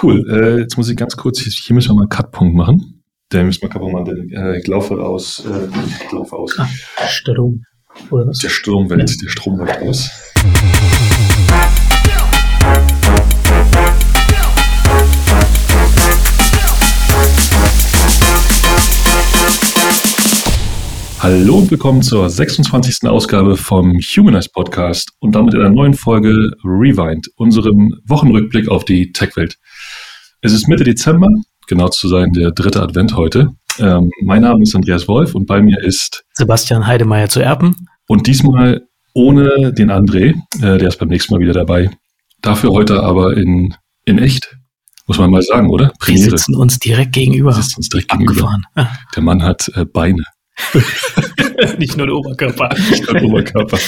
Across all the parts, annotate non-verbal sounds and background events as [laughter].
Cool. Äh, jetzt muss ich ganz kurz, hier müssen wir mal einen Cut-Punkt machen. Der müssen wir kaputt machen. Äh, ich laufe aus. Äh, ich laufe aus. Ah, Strom. Oder was? Der Strom wälzt, ja. der Strom wälzt aus. Hallo und willkommen zur 26. Ausgabe vom Humanize Podcast und damit in einer neuen Folge Rewind, unserem Wochenrückblick auf die Tech-Welt. Es ist Mitte Dezember, genau zu sein der dritte Advent heute. Ähm, mein Name ist Andreas Wolf und bei mir ist Sebastian Heidemeyer zu Erpen. Und diesmal ohne den André, äh, der ist beim nächsten Mal wieder dabei. Dafür heute aber in, in echt, muss man mal sagen, oder? Premiere. Wir sitzen uns direkt gegenüber. Wir sitzen uns direkt Abgefahren. gegenüber. Der Mann hat äh, Beine. [laughs] Nicht nur der Oberkörper. [laughs] Nicht nur der Oberkörper.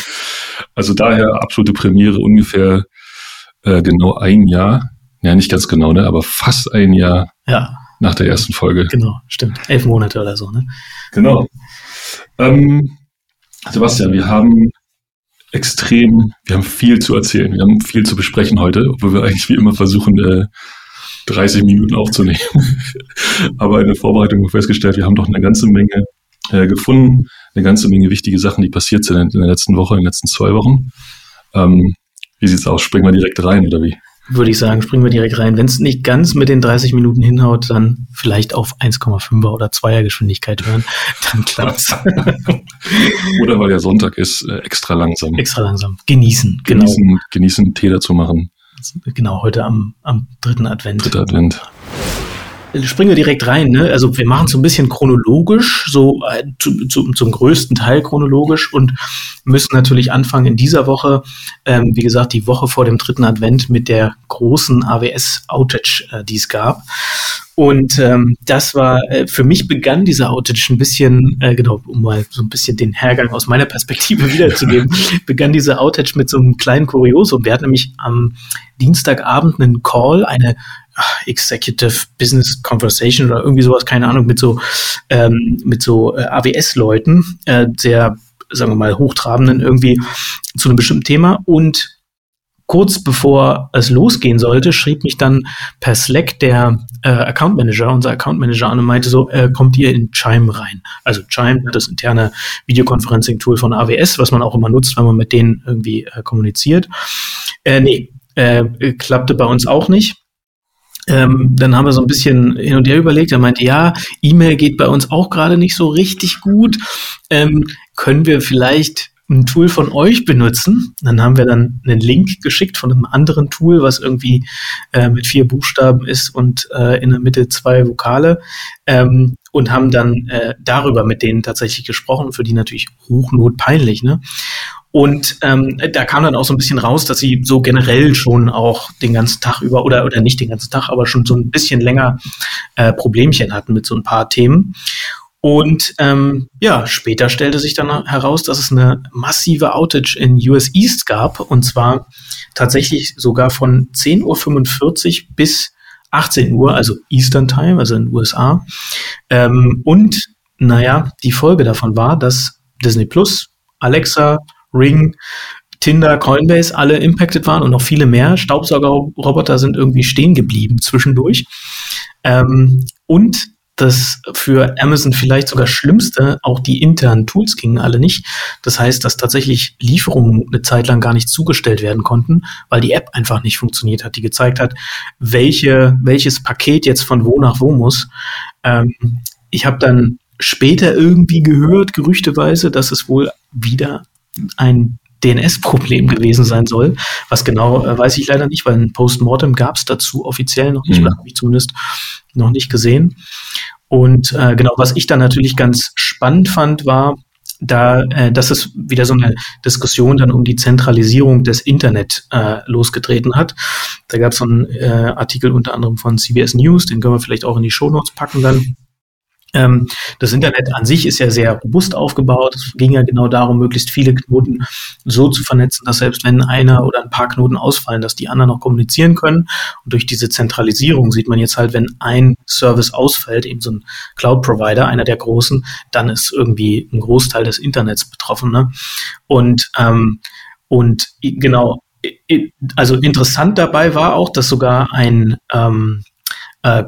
Also daher absolute Premiere, ungefähr äh, genau ein Jahr. Ja, nicht ganz genau, ne? aber fast ein Jahr ja. nach der ersten Folge. Genau, stimmt. Elf Monate oder so, ne? Genau. Ähm, Sebastian, wir haben extrem, wir haben viel zu erzählen, wir haben viel zu besprechen heute, obwohl wir eigentlich wie immer versuchen, äh, 30 Minuten aufzunehmen. [laughs] aber in der Vorbereitung haben wir festgestellt, wir haben doch eine ganze Menge äh, gefunden. Eine ganze Menge wichtige Sachen, die passiert sind in der letzten Woche, in den letzten zwei Wochen. Ähm, wie sieht's aus? Springen wir direkt rein oder wie? Würde ich sagen, springen wir direkt rein. Wenn es nicht ganz mit den 30 Minuten hinhaut, dann vielleicht auf 1,5er oder 2er Geschwindigkeit hören, [laughs] dann klappt's. [laughs] oder weil ja Sonntag ist, äh, extra langsam. Extra langsam. Genießen, genau. Genießen, genießen Tee dazu machen. Genau, heute am, am dritten Advent. Dritter Advent springen wir direkt rein. Ne? Also wir machen so ein bisschen chronologisch, so äh, zu, zu, zum größten Teil chronologisch und müssen natürlich anfangen in dieser Woche, ähm, wie gesagt, die Woche vor dem dritten Advent mit der großen AWS-Outage, äh, die es gab. Und ähm, das war, äh, für mich begann dieser Outage ein bisschen, äh, genau, um mal so ein bisschen den Hergang aus meiner Perspektive [laughs] wiederzugeben, begann dieser Outage mit so einem kleinen Kuriosum. Wir hatten nämlich am Dienstagabend einen Call, eine Executive Business Conversation oder irgendwie sowas, keine Ahnung, mit so, ähm, mit so äh, AWS-Leuten, äh, sehr, sagen wir mal, hochtrabenden irgendwie zu einem bestimmten Thema und kurz bevor es losgehen sollte, schrieb mich dann per Slack der äh, Account Manager, unser Account Manager an und meinte so, äh, kommt ihr in Chime rein? Also Chime, das interne Videoconferencing-Tool von AWS, was man auch immer nutzt, wenn man mit denen irgendwie äh, kommuniziert. Äh, nee, äh, klappte bei uns auch nicht. Ähm, dann haben wir so ein bisschen hin und her überlegt. Er meinte, ja, E-Mail geht bei uns auch gerade nicht so richtig gut. Ähm, können wir vielleicht ein Tool von euch benutzen? Dann haben wir dann einen Link geschickt von einem anderen Tool, was irgendwie äh, mit vier Buchstaben ist und äh, in der Mitte zwei Vokale. Ähm, und haben dann äh, darüber mit denen tatsächlich gesprochen, für die natürlich hochnotpeinlich. Ne? Und ähm, da kam dann auch so ein bisschen raus, dass sie so generell schon auch den ganzen Tag über oder oder nicht den ganzen Tag, aber schon so ein bisschen länger äh, Problemchen hatten mit so ein paar Themen. Und ähm, ja, später stellte sich dann heraus, dass es eine massive Outage in US East gab und zwar tatsächlich sogar von 10.45 Uhr bis 18 Uhr, also Eastern Time, also in den USA. Ähm, und naja, die Folge davon war, dass Disney Plus, Alexa, Ring, Tinder, Coinbase alle impacted waren und noch viele mehr. Staubsaugerroboter sind irgendwie stehen geblieben zwischendurch. Ähm, und das für Amazon vielleicht sogar Schlimmste, auch die internen Tools gingen alle nicht. Das heißt, dass tatsächlich Lieferungen eine Zeit lang gar nicht zugestellt werden konnten, weil die App einfach nicht funktioniert hat, die gezeigt hat, welche, welches Paket jetzt von wo nach wo muss. Ähm, ich habe dann später irgendwie gehört, gerüchteweise, dass es wohl wieder ein DNS-Problem gewesen sein soll. Was genau, äh, weiß ich leider nicht, weil ein Postmortem gab es dazu offiziell noch nicht, mhm. habe ich zumindest noch nicht gesehen. Und äh, genau, was ich dann natürlich ganz spannend fand, war, da, äh, dass es wieder so eine Diskussion dann um die Zentralisierung des Internet äh, losgetreten hat. Da gab es so einen äh, Artikel unter anderem von CBS News, den können wir vielleicht auch in die Show Notes packen dann. Ähm, das Internet an sich ist ja sehr robust aufgebaut. Es ging ja genau darum, möglichst viele Knoten so zu vernetzen, dass selbst wenn einer oder ein paar Knoten ausfallen, dass die anderen noch kommunizieren können. Und durch diese Zentralisierung sieht man jetzt halt, wenn ein Service ausfällt, eben so ein Cloud-Provider, einer der großen, dann ist irgendwie ein Großteil des Internets betroffen. Ne? Und, ähm, und genau also interessant dabei war auch, dass sogar ein ähm, äh,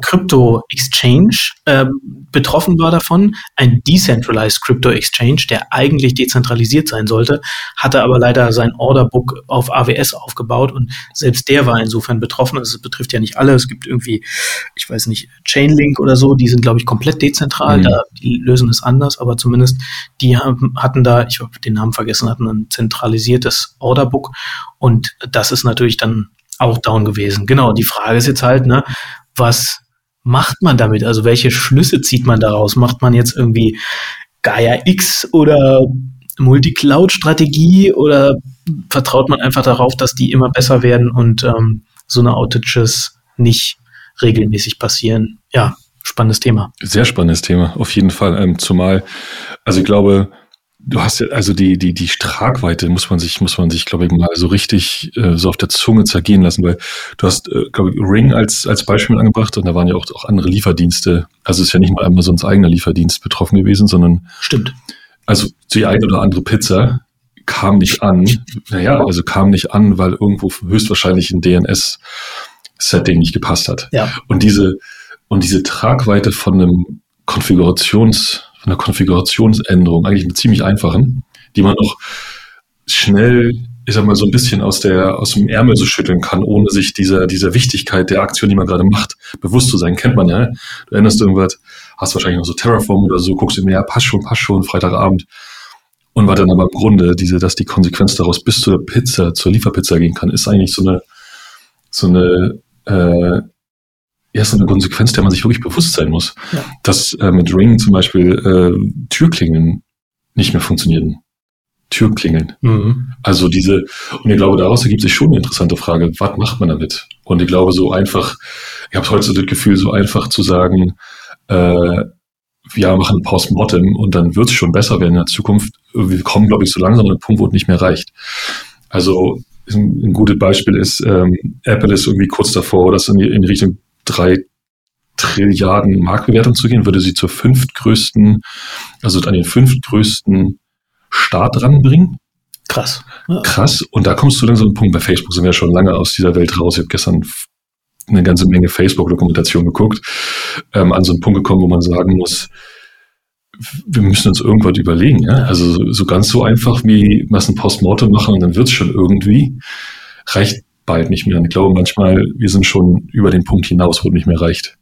Crypto Exchange äh, betroffen war davon. Ein Decentralized Crypto Exchange, der eigentlich dezentralisiert sein sollte, hatte aber leider sein Orderbook auf AWS aufgebaut und selbst der war insofern betroffen. Also es betrifft ja nicht alle. Es gibt irgendwie, ich weiß nicht, Chainlink oder so, die sind, glaube ich, komplett dezentral. Mhm. Da, die lösen es anders, aber zumindest die haben, hatten da, ich habe den Namen vergessen, hatten ein zentralisiertes Orderbook und das ist natürlich dann auch down gewesen. Genau, die Frage ist jetzt halt, ne, was macht man damit? Also welche Schlüsse zieht man daraus? Macht man jetzt irgendwie Gaia X oder Multi-Cloud-Strategie oder vertraut man einfach darauf, dass die immer besser werden und ähm, so eine Outages nicht regelmäßig passieren? Ja, spannendes Thema. Sehr spannendes Thema, auf jeden Fall. Ähm, zumal, also ich glaube, Du hast ja, also die, die, die Tragweite muss man sich, muss man sich, glaube ich, mal so richtig äh, so auf der Zunge zergehen lassen, weil du hast, äh, glaube ich, Ring als, als Beispiel angebracht und da waren ja auch, auch andere Lieferdienste. Also es ist ja nicht mal Amazons eigener Lieferdienst betroffen gewesen, sondern Stimmt. Also die eine oder andere Pizza kam nicht an. Naja, also kam nicht an, weil irgendwo höchstwahrscheinlich ein DNS-Setting nicht gepasst hat. Ja. Und diese, und diese Tragweite von einem Konfigurations- von der Konfigurationsänderung, eigentlich eine ziemlich einfachen, die man auch schnell, ich sag mal, so ein bisschen aus der, aus dem Ärmel so schütteln kann, ohne sich dieser, dieser Wichtigkeit der Aktion, die man gerade macht, bewusst zu sein. Kennt man ja. Du erinnerst irgendwas, hast wahrscheinlich noch so Terraform oder so, guckst mir, ja, passt schon, passt schon, Freitagabend. Und war dann aber im Grunde, diese, dass die Konsequenz daraus bis zur Pizza, zur Lieferpizza gehen kann, ist eigentlich so eine, so eine, äh, erst eine Konsequenz, der man sich wirklich bewusst sein muss. Ja. Dass äh, mit Ring zum Beispiel äh, Türklingeln nicht mehr funktionieren. Türklingeln. Mhm. Also diese, und ich glaube, daraus ergibt sich schon eine interessante Frage, was macht man damit? Und ich glaube, so einfach, ich habe heute so das Gefühl, so einfach zu sagen, äh, ja, machen Postmortem und dann wird es schon besser werden in der Zukunft. Wir kommen, glaube ich, so langsam an den Punkt, wo es nicht mehr reicht. Also ein, ein gutes Beispiel ist, ähm, Apple ist irgendwie kurz davor, das in die, in die Richtung drei Trilliarden Marktbewertung zu gehen, würde sie zur fünftgrößten, also an den fünftgrößten Staat ranbringen. Krass. Ja. Krass. Und da kommst du dann so einen Punkt. Bei Facebook sind wir schon lange aus dieser Welt raus. Ich habe gestern eine ganze Menge Facebook-Dokumentation geguckt, ähm, an so einen Punkt gekommen, wo man sagen muss, wir müssen uns irgendwas überlegen. Ja? Also so ganz so einfach wie was ein Postmortem machen und dann wird es schon irgendwie, reicht bald nicht mehr. Und ich glaube manchmal, wir sind schon über den Punkt hinaus, wo es nicht mehr reicht.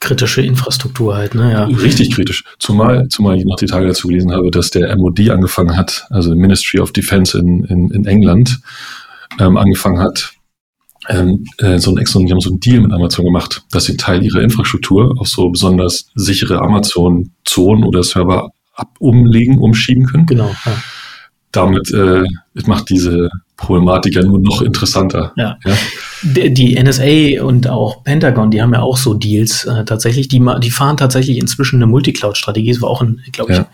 Kritische Infrastruktur halt, ne? Ja. Richtig kritisch. Zumal, zumal ich noch die Tage dazu gelesen habe, dass der MOD angefangen hat, also Ministry of Defense in, in, in England, ähm, angefangen hat, ähm, äh, so ein extra, die haben so einen Deal mit Amazon gemacht, dass sie Teil ihrer Infrastruktur auf so besonders sichere Amazon-Zonen oder Server ab umlegen, umschieben können. Genau. Ja. Damit äh, macht diese Problematik ja nur noch interessanter. Ja. ja. Die NSA und auch Pentagon, die haben ja auch so Deals äh, tatsächlich. Die, die fahren tatsächlich inzwischen eine Multicloud-Strategie. Das war auch, glaube ich, ja.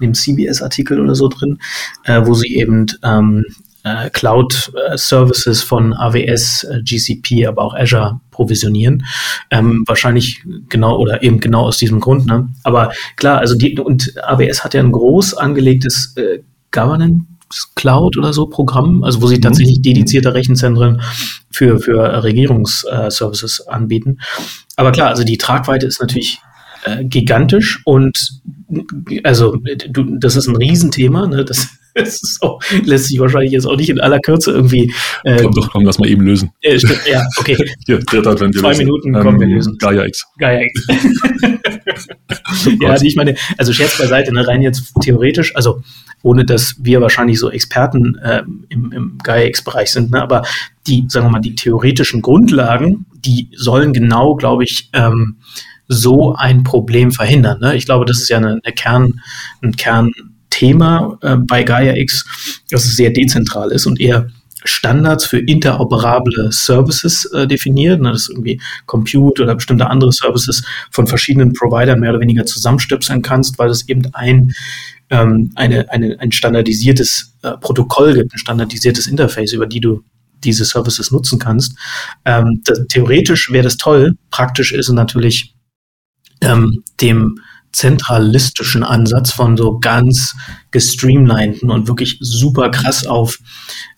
in dem CBS-Artikel oder so drin, äh, wo sie eben ähm, äh, Cloud-Services von AWS, äh, GCP, aber auch Azure provisionieren. Ähm, wahrscheinlich genau oder eben genau aus diesem Grund. Ne? Aber klar, also die und AWS hat ja ein groß angelegtes äh, Governance Cloud oder so Programm, also wo sie mhm. tatsächlich dedizierte Rechenzentren für, für Regierungsservices äh, anbieten. Aber klar, also die Tragweite ist natürlich äh, gigantisch und also du, das ist ein Riesenthema. Ne? Das, [laughs] das auch, lässt sich wahrscheinlich jetzt auch nicht in aller Kürze irgendwie. Äh, komm doch, komm, lass mal eben lösen. Äh, ja, okay. [laughs] Hier, dritter Advent, Zwei lösen. Minuten kommen ähm, wir lösen. Gaia X. Gaia X. [laughs] ja, also ich meine, also Scherz beiseite, ne, rein jetzt theoretisch, also ohne dass wir wahrscheinlich so Experten äh, im, im Gaia X-Bereich sind, ne, aber die, sagen wir mal, die theoretischen Grundlagen, die sollen genau, glaube ich, ähm, so ein Problem verhindern. Ne? Ich glaube, das ist ja eine, eine Kern, ein Kernthema äh, bei Gaia X, dass es sehr dezentral ist und eher Standards für interoperable Services äh, definiert, ne, dass irgendwie Compute oder bestimmte andere Services von verschiedenen Providern mehr oder weniger zusammenstöpseln kannst, weil es eben ein, ähm, eine, eine, ein standardisiertes äh, Protokoll gibt, ein standardisiertes Interface, über die du diese Services nutzen kannst. Ähm, das, theoretisch wäre das toll, praktisch ist es natürlich ähm, dem zentralistischen Ansatz von so ganz gestreamlinten und wirklich super krass auf,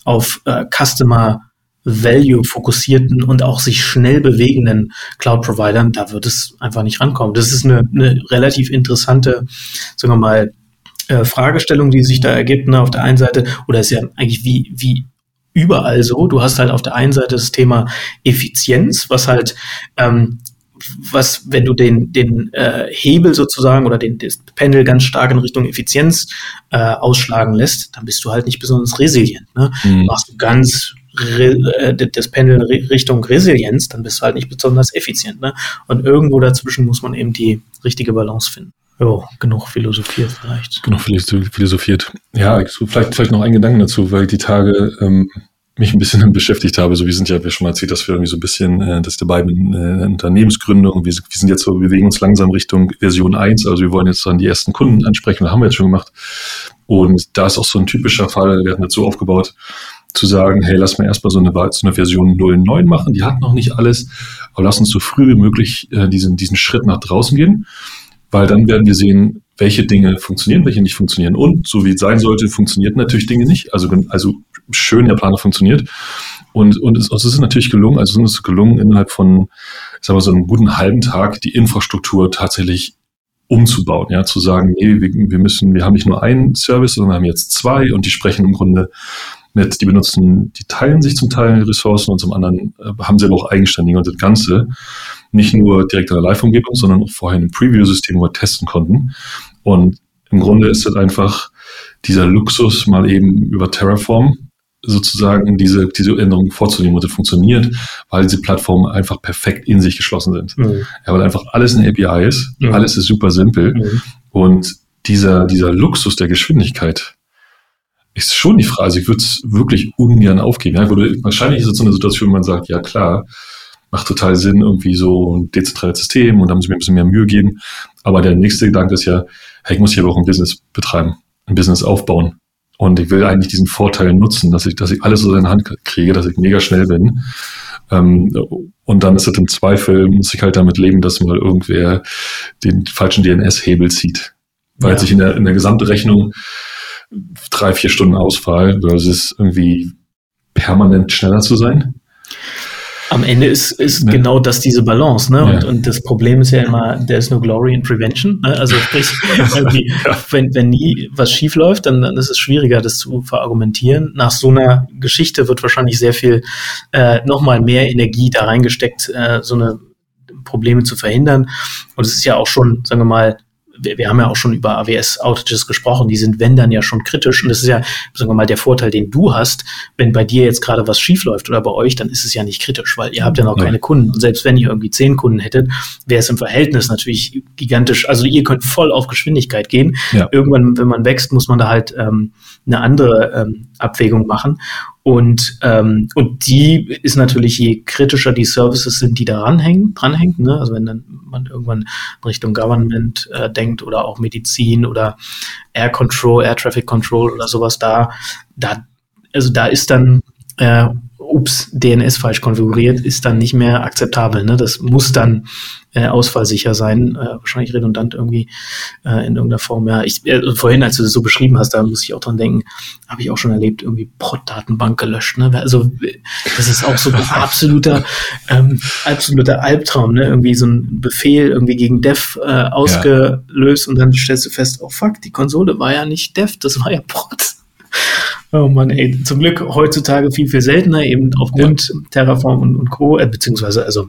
auf äh, Customer Value fokussierten und auch sich schnell bewegenden Cloud-Providern, da wird es einfach nicht rankommen. Das ist eine, eine relativ interessante, sagen wir mal, äh, Fragestellung, die sich da ergibt. Ne? Auf der einen Seite, oder ist ja eigentlich wie, wie überall so, du hast halt auf der einen Seite das Thema Effizienz, was halt ähm, was, wenn du den, den äh, Hebel sozusagen oder den, das Pendel ganz stark in Richtung Effizienz äh, ausschlagen lässt, dann bist du halt nicht besonders resilient. Ne? Mhm. Machst du ganz äh, das Pendel Richtung Resilienz, dann bist du halt nicht besonders effizient. Ne? Und irgendwo dazwischen muss man eben die richtige Balance finden. Jo, genug philosophiert vielleicht. Genug philosophiert. Ja, vielleicht, vielleicht noch ein Gedanken dazu, weil die Tage ähm, mich ein bisschen [laughs] beschäftigt habe. So, wir sind ja, wir schon erzählt, dass wir irgendwie so ein bisschen, äh, dass dabei mit äh, Unternehmensgründung, wir, wir sind jetzt so, wir bewegen uns langsam Richtung Version 1, also wir wollen jetzt dann die ersten Kunden ansprechen, das haben wir jetzt schon gemacht. Und da ist auch so ein typischer Fall, wir hatten das so aufgebaut, zu sagen, hey, lass mal erstmal so eine, so eine Version 0.9 machen, die hat noch nicht alles, aber lass uns so früh wie möglich äh, diesen, diesen Schritt nach draußen gehen, weil dann werden wir sehen, welche Dinge funktionieren, welche nicht funktionieren. Und so wie es sein sollte, funktioniert natürlich Dinge nicht. Also, also schön der Planer funktioniert. Und, und es, also es ist natürlich gelungen, also es ist gelungen, innerhalb von, ich sag mal, so einem guten halben Tag die Infrastruktur tatsächlich umzubauen, ja, zu sagen, nee, wir, wir müssen, wir haben nicht nur einen Service, sondern wir haben jetzt zwei und die sprechen im Grunde mit, die benutzen, die teilen sich zum Teil Ressourcen und zum anderen äh, haben sie aber auch eigenständige und das Ganze nicht nur direkt in der Live-Umgebung, sondern auch vorher in einem Preview-System, wo wir testen konnten. Und im Grunde ist das einfach dieser Luxus, mal eben über Terraform sozusagen diese, diese Änderungen vorzunehmen und das funktioniert, weil diese Plattformen einfach perfekt in sich geschlossen sind. Mhm. Ja, weil einfach alles eine API ist, mhm. alles ist super simpel mhm. und dieser, dieser Luxus der Geschwindigkeit ist schon die Frage. Also ich würde es wirklich ungern aufgeben. Ja, wahrscheinlich ist es so eine Situation, wo man sagt, ja klar, macht total Sinn, irgendwie so ein dezentrales System und da muss ich mir ein bisschen mehr Mühe geben. Aber der nächste Gedanke ist ja, hey, ich muss hier aber auch ein Business betreiben, ein Business aufbauen. Und ich will eigentlich diesen Vorteil nutzen, dass ich, dass ich alles so in der Hand kriege, dass ich mega schnell bin. Ähm, und dann ist es im Zweifel, muss ich halt damit leben, dass mal irgendwer den falschen DNS-Hebel zieht. Weil ja. sich in der, in der Gesamtrechnung drei, vier Stunden Ausfall versus irgendwie permanent schneller zu sein. Am Ende ist, ist ja. genau das diese Balance, ne? Ja. Und, und das Problem ist ja immer, there is no glory in prevention. Ne? Also sprich, [laughs] ja. wenn, wenn nie was schief läuft, dann, dann ist es schwieriger, das zu verargumentieren. Nach so einer Geschichte wird wahrscheinlich sehr viel äh, nochmal mehr Energie da reingesteckt, äh, so eine Probleme zu verhindern. Und es ist ja auch schon, sagen wir mal, wir, wir haben ja auch schon über AWS-Outages gesprochen, die sind, wenn dann ja schon kritisch. Und das ist ja, sagen wir mal, der Vorteil, den du hast, wenn bei dir jetzt gerade was schief läuft oder bei euch, dann ist es ja nicht kritisch, weil ihr habt ja noch keine Kunden. Und selbst wenn ihr irgendwie zehn Kunden hättet, wäre es im Verhältnis natürlich gigantisch. Also ihr könnt voll auf Geschwindigkeit gehen. Ja. Irgendwann, wenn man wächst, muss man da halt ähm, eine andere ähm, Abwägung machen. Und, ähm, und die ist natürlich, je kritischer die Services sind, die da ranhängen, dranhängen, ne? also wenn dann man irgendwann Richtung Government äh, denkt oder auch Medizin oder Air Control, Air Traffic Control oder sowas, da, da, also da ist dann äh, ups, DNS falsch konfiguriert, ist dann nicht mehr akzeptabel. Ne? Das muss dann äh, ausfallsicher sein, äh, wahrscheinlich redundant irgendwie äh, in irgendeiner Form. Ja, ich, äh, vorhin, als du das so beschrieben hast, da muss ich auch dran denken, habe ich auch schon erlebt, irgendwie Prot-Datenbank gelöscht. Ne? Also das ist auch so ein [laughs] absoluter, ähm, absoluter Albtraum. Ne? Irgendwie so ein Befehl irgendwie gegen Dev äh, ausgelöst ja. und dann stellst du fest, oh fuck, die Konsole war ja nicht Dev, das war ja Prot. Oh Mann, ey, zum Glück heutzutage viel, viel seltener, eben aufgrund ja. Terraform und, und Co., äh, beziehungsweise also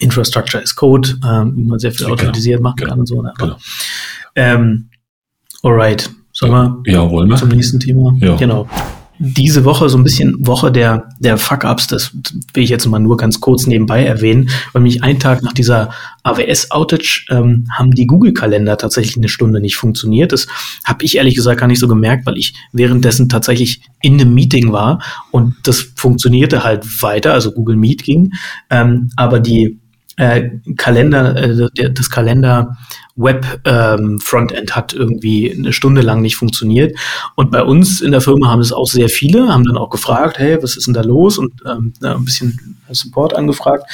Infrastructure as Code, ähm, wie man sehr viel genau. automatisiert machen genau. kann und so. Ne? Genau. Ähm, alright, sollen wir, ja, wollen wir zum nächsten Thema? Ja. Genau diese Woche so ein bisschen Woche der, der Fuck-Ups, das will ich jetzt mal nur ganz kurz nebenbei erwähnen, weil mich einen Tag nach dieser AWS-Outage ähm, haben die Google-Kalender tatsächlich eine Stunde nicht funktioniert. Das habe ich ehrlich gesagt gar nicht so gemerkt, weil ich währenddessen tatsächlich in einem Meeting war und das funktionierte halt weiter, also Google Meet ging, ähm, aber die äh, Kalender, äh, das Kalender Web-Frontend ähm, hat irgendwie eine Stunde lang nicht funktioniert. Und bei uns in der Firma haben es auch sehr viele, haben dann auch gefragt, hey, was ist denn da los? Und ähm, ein bisschen Support angefragt.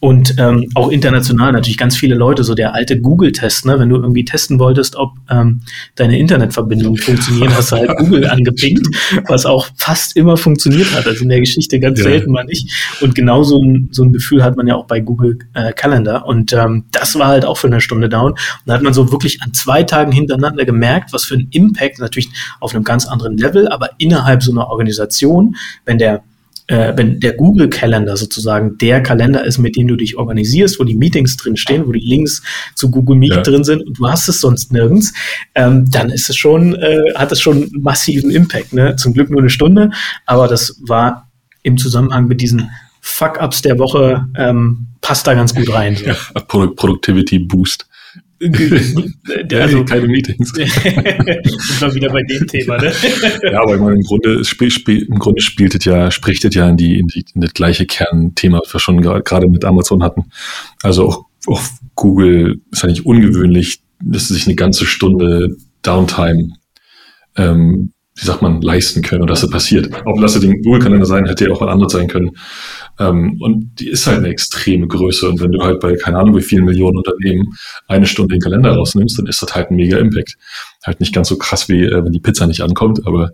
Und ähm, auch international natürlich ganz viele Leute, so der alte Google-Test, ne? wenn du irgendwie testen wolltest, ob ähm, deine Internetverbindung funktioniert, hast du halt [laughs] Google angepinkt, was auch fast immer funktioniert hat. Also in der Geschichte ganz ja. selten mal nicht. Und genau so ein, so ein Gefühl hat man ja auch bei Google äh, Calendar. Und ähm, das war halt auch für eine Stunde down. Und da hat man so wirklich an zwei Tagen hintereinander gemerkt, was für ein Impact, natürlich auf einem ganz anderen Level, aber innerhalb so einer Organisation, wenn der äh, wenn der Google Calendar sozusagen der Kalender ist, mit dem du dich organisierst, wo die Meetings drin stehen, wo die Links zu Google Meet ja. drin sind und du hast es sonst nirgends, ähm, dann ist es schon, äh, hat es schon massiven Impact. Ne? Zum Glück nur eine Stunde, aber das war im Zusammenhang mit diesen Fuck-Ups der Woche ähm, passt da ganz gut rein. So. Ja, Productivity Boost. Also, [laughs] keine Meetings. [laughs] sind wir wieder bei dem Thema, ne? ja, aber im Grunde, spiel, spiel, im Grunde spielt es ja, spricht es ja in die, in die in das gleiche Kernthema, was wir schon gerade mit Amazon hatten. Also auch, auch Google ist eigentlich ungewöhnlich, dass sie sich eine ganze Stunde Downtime ähm, wie sagt man, leisten können und dass das passiert. Auch lasse den Google-Kalender sein, hätte ja auch was anderes sein können. Ähm, und die ist halt eine extreme Größe. Und wenn du halt bei, keine Ahnung, wie vielen Millionen Unternehmen eine Stunde den Kalender rausnimmst, dann ist das halt ein mega Impact. Halt nicht ganz so krass wie, äh, wenn die Pizza nicht ankommt, aber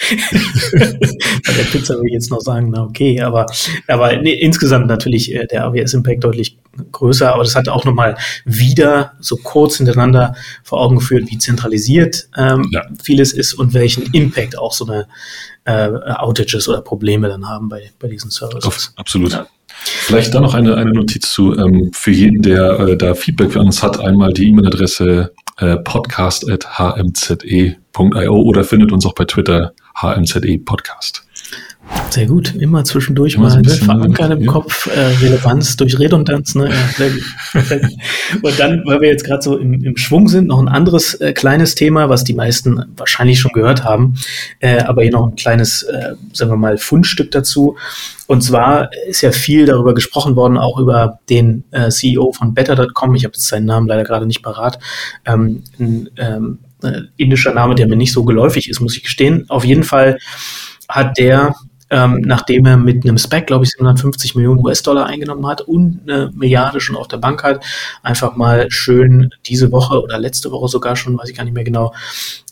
[laughs] Bei der Pizza würde ich jetzt noch sagen, na okay, aber, aber nee, insgesamt natürlich äh, der AWS-Impact deutlich größer, aber das hat auch nochmal wieder so kurz hintereinander vor Augen geführt, wie zentralisiert ähm, ja. vieles ist und welchen Impact auch so eine äh, Outages oder Probleme dann haben bei, bei diesen Services. absolut. Ja. Vielleicht da noch eine, eine Notiz zu, ähm, für jeden, der äh, da Feedback für uns hat, einmal die E-Mail-Adresse äh, podcast.hmze.io oder findet uns auch bei Twitter HMZE Podcast. Sehr gut, immer zwischendurch immer mal ne, verankern im ja. Kopf, äh, Relevanz durch Redundanz. Ne? [laughs] Und dann, weil wir jetzt gerade so im, im, Schwung sind, noch ein anderes äh, kleines Thema, was die meisten wahrscheinlich schon gehört haben, äh, aber hier noch ein kleines, äh, sagen wir mal, Fundstück dazu. Und zwar ist ja viel darüber gesprochen worden, auch über den äh, CEO von Better.com. Ich habe jetzt seinen Namen leider gerade nicht parat. Ähm, ein, ähm, äh, indischer Name, der mir nicht so geläufig ist, muss ich gestehen. Auf jeden Fall hat der, ähm, nachdem er mit einem Spec, glaube ich, 750 Millionen US-Dollar eingenommen hat und eine Milliarde schon auf der Bank hat, einfach mal schön diese Woche oder letzte Woche sogar schon, weiß ich gar nicht mehr genau,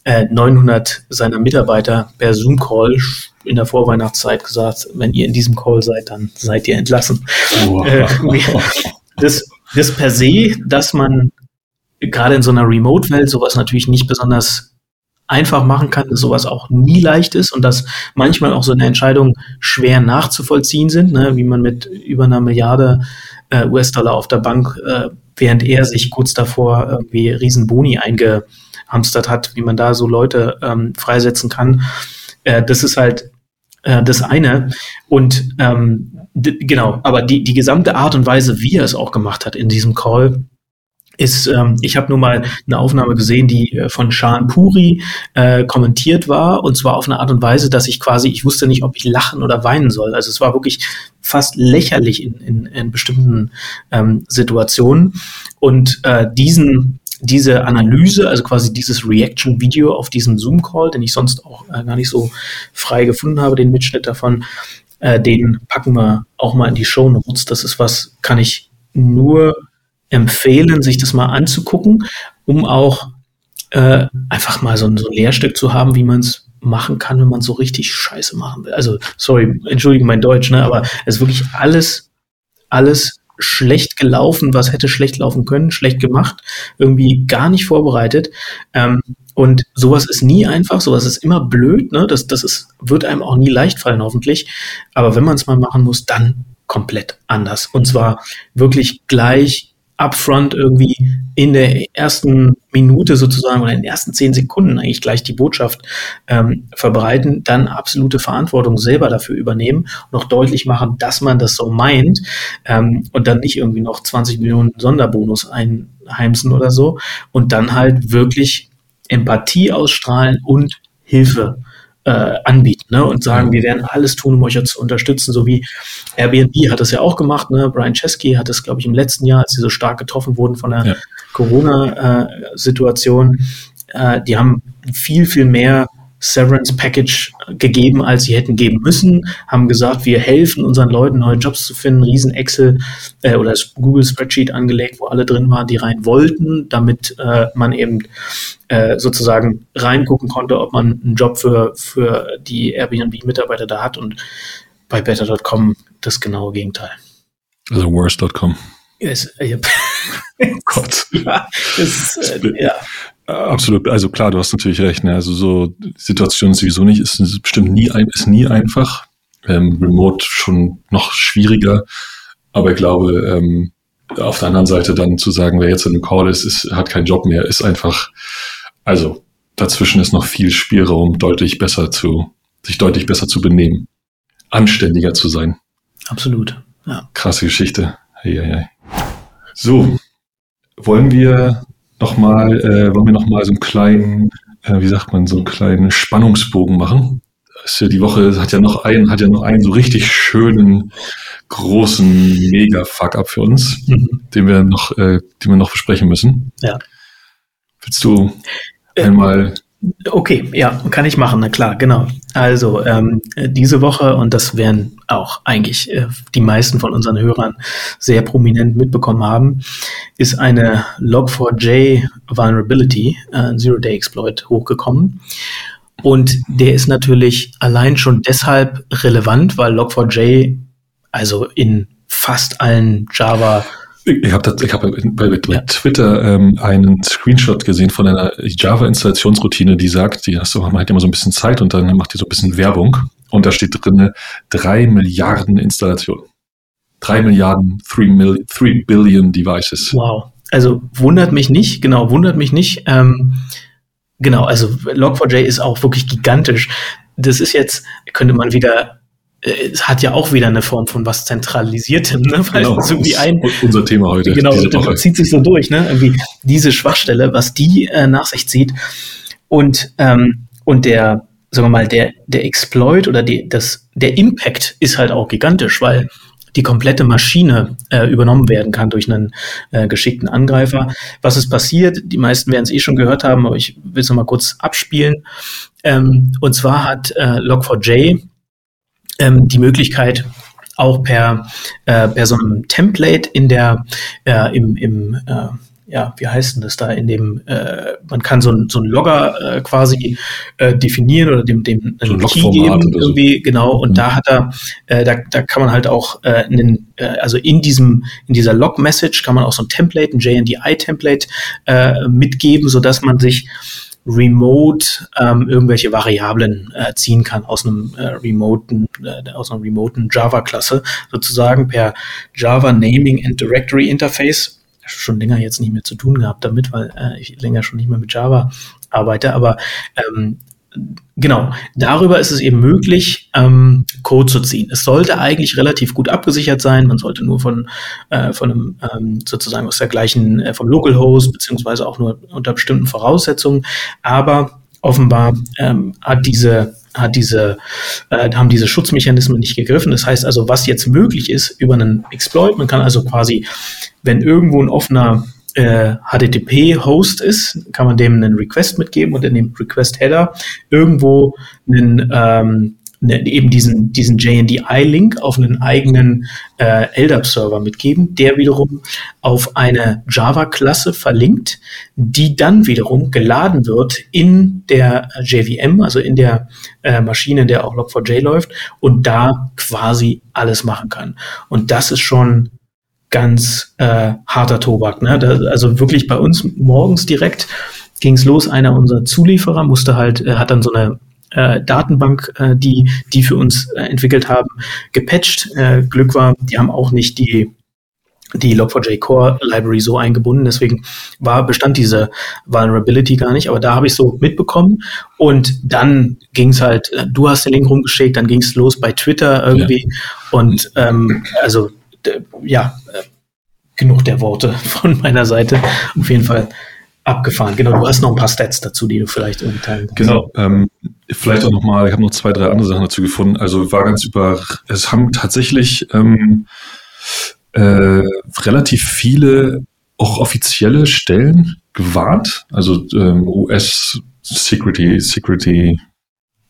äh, 900 seiner Mitarbeiter per Zoom-Call in der Vorweihnachtszeit gesagt, wenn ihr in diesem Call seid, dann seid ihr entlassen. Wow. Äh, [laughs] das, das per se, dass man gerade in so einer Remote-Welt sowas natürlich nicht besonders einfach machen kann, dass sowas auch nie leicht ist und dass manchmal auch so eine Entscheidung schwer nachzuvollziehen sind, ne, wie man mit über einer Milliarde äh, US-Dollar auf der Bank, äh, während er sich kurz davor irgendwie Riesenboni eingehamstert hat, wie man da so Leute ähm, freisetzen kann. Äh, das ist halt äh, das eine. Und ähm, genau, aber die, die gesamte Art und Weise, wie er es auch gemacht hat in diesem Call, ist, ähm, ich habe nur mal eine Aufnahme gesehen, die äh, von Shan Puri äh, kommentiert war und zwar auf eine Art und Weise, dass ich quasi, ich wusste nicht, ob ich lachen oder weinen soll. Also es war wirklich fast lächerlich in, in, in bestimmten ähm, Situationen und äh, diesen diese Analyse, also quasi dieses Reaction-Video auf diesem Zoom-Call, den ich sonst auch äh, gar nicht so frei gefunden habe, den Mitschnitt davon, äh, den packen wir auch mal in die Show Notes. Das ist was, kann ich nur empfehlen, sich das mal anzugucken, um auch äh, einfach mal so ein, so ein Lehrstück zu haben, wie man es machen kann, wenn man so richtig Scheiße machen will. Also, sorry, entschuldige mein Deutsch, ne, aber es ist wirklich alles, alles schlecht gelaufen, was hätte schlecht laufen können, schlecht gemacht, irgendwie gar nicht vorbereitet. Ähm, und sowas ist nie einfach, sowas ist immer blöd, ne? Das, das ist, wird einem auch nie leicht fallen, hoffentlich. Aber wenn man es mal machen muss, dann komplett anders. Und zwar wirklich gleich upfront irgendwie in der ersten Minute sozusagen oder in den ersten zehn Sekunden eigentlich gleich die Botschaft ähm, verbreiten, dann absolute Verantwortung selber dafür übernehmen noch deutlich machen, dass man das so meint ähm, und dann nicht irgendwie noch 20 Millionen Sonderbonus einheimsen oder so und dann halt wirklich Empathie ausstrahlen und Hilfe äh, anbieten ne? und sagen, wir werden alles tun, um euch zu unterstützen, so wie Airbnb hat das ja auch gemacht. Ne? Brian Chesky hat das, glaube ich, im letzten Jahr, als sie so stark getroffen wurden von der ja. Corona-Situation, äh, die haben viel, viel mehr Severance Package gegeben, als sie hätten geben müssen, haben gesagt, wir helfen unseren Leuten, neue Jobs zu finden, riesen Excel äh, oder Google Spreadsheet angelegt, wo alle drin waren, die rein wollten, damit äh, man eben äh, sozusagen reingucken konnte, ob man einen Job für, für die Airbnb-Mitarbeiter da hat und bei Better.com das genaue Gegenteil. Also worse.com. Yes, [laughs] [laughs] äh, oh Gott. ja, das, äh, ja. Absolut, also klar, du hast natürlich recht. Ne? Also so Situation ist sowieso nicht, ist, ist bestimmt nie ein, ist nie einfach. Ähm, Remote schon noch schwieriger, aber ich glaube, ähm, auf der anderen Seite dann zu sagen, wer jetzt in einem Call ist, ist, hat keinen Job mehr, ist einfach, also dazwischen ist noch viel Spielraum, deutlich besser zu, sich deutlich besser zu benehmen, anständiger zu sein. Absolut. Ja. Krasse Geschichte. Hey, hey, hey. So, wollen wir nochmal, äh, wollen wir nochmal so einen kleinen, äh, wie sagt man, so einen kleinen Spannungsbogen machen. ist ja die Woche hat ja noch einen, hat ja noch einen so richtig schönen, großen Mega-Fuck-up für uns, mhm. den wir noch, äh, den wir noch besprechen müssen. Ja. Willst du äh, einmal Okay, ja, kann ich machen, na klar, genau. Also ähm, diese Woche, und das werden auch eigentlich äh, die meisten von unseren Hörern sehr prominent mitbekommen haben, ist eine Log4j Vulnerability, äh, Zero-Day-Exploit, hochgekommen. Und der ist natürlich allein schon deshalb relevant, weil Log4j also in fast allen Java ich habe hab bei, bei, ja. Twitter ähm, einen Screenshot gesehen von einer Java-Installationsroutine, die sagt, die hast du, man hat immer so ein bisschen Zeit und dann macht die so ein bisschen Werbung. Und da steht drin, drei Milliarden Installationen. Drei Milliarden, three, mil, three billion Devices. Wow. Also wundert mich nicht, genau, wundert mich nicht. Ähm, genau, also Log4j ist auch wirklich gigantisch. Das ist jetzt, könnte man wieder es hat ja auch wieder eine Form von was Zentralisiertem, ne? Weil genau, so wie ein, unser Thema heute. Genau, das zieht sich so durch, ne? Irgendwie diese Schwachstelle, was die äh, nach sich zieht. Und, ähm, und der, sagen wir mal, der, der Exploit oder die, das, der Impact ist halt auch gigantisch, weil die komplette Maschine äh, übernommen werden kann durch einen äh, geschickten Angreifer. Was ist passiert? Die meisten werden es eh schon gehört haben, aber ich will es nochmal kurz abspielen. Ähm, und zwar hat äh, Log4j ähm, die Möglichkeit, auch per, äh, per so einem Template in der, äh, im, im äh, ja, wie heißt denn das da in dem, äh, man kann so ein, so ein Logger äh, quasi äh, definieren oder dem, dem so ein Key geben, irgendwie, so. genau, und mhm. da hat er, äh, da, da kann man halt auch äh, einen, äh, also in diesem, in dieser Log-Message kann man auch so ein Template, ein JNDI-Template äh, mitgeben, so dass man sich remote ähm, irgendwelche Variablen äh, ziehen kann aus einem äh, remoten, äh, aus einer remoten Java-Klasse, sozusagen per Java Naming and Directory Interface. Schon länger jetzt nicht mehr zu tun gehabt damit, weil äh, ich länger schon nicht mehr mit Java arbeite, aber ähm, genau, darüber ist es eben möglich, ähm, Code zu ziehen. Es sollte eigentlich relativ gut abgesichert sein. Man sollte nur von, äh, von einem ähm, sozusagen aus der gleichen, äh, vom Localhost, beziehungsweise auch nur unter bestimmten Voraussetzungen. Aber offenbar ähm, hat diese hat diese, äh, haben diese Schutzmechanismen nicht gegriffen. Das heißt also, was jetzt möglich ist über einen Exploit, man kann also quasi, wenn irgendwo ein offener äh, HTTP-Host ist, kann man dem einen Request mitgeben und in dem Request-Header irgendwo einen, ähm, ne, eben diesen, diesen JNDI-Link auf einen eigenen äh, LDAP-Server mitgeben, der wiederum auf eine Java-Klasse verlinkt, die dann wiederum geladen wird in der JVM, also in der äh, Maschine, in der auch Log4j läuft und da quasi alles machen kann. Und das ist schon ganz äh, harter Tobak. Ne? Da, also wirklich bei uns morgens direkt ging es los. Einer unserer Zulieferer musste halt, äh, hat dann so eine äh, Datenbank, äh, die die für uns äh, entwickelt haben, gepatcht. Äh, Glück war, die haben auch nicht die die Log4j Core Library so eingebunden, deswegen war bestand diese Vulnerability gar nicht, aber da habe ich so mitbekommen und dann ging es halt, äh, du hast den Link rumgeschickt, dann ging es los bei Twitter irgendwie ja. und ähm, also ja, äh, genug der Worte [laughs] von meiner Seite. Auf jeden Fall Abgefahren, genau. Du hast noch ein paar Stats dazu, die du vielleicht irgendwie teilen kannst. Genau. Ähm, vielleicht auch nochmal, ich habe noch zwei, drei andere Sachen dazu gefunden. Also war ganz über, es haben tatsächlich ähm, äh, relativ viele auch offizielle Stellen gewarnt. Also ähm, US Security, Security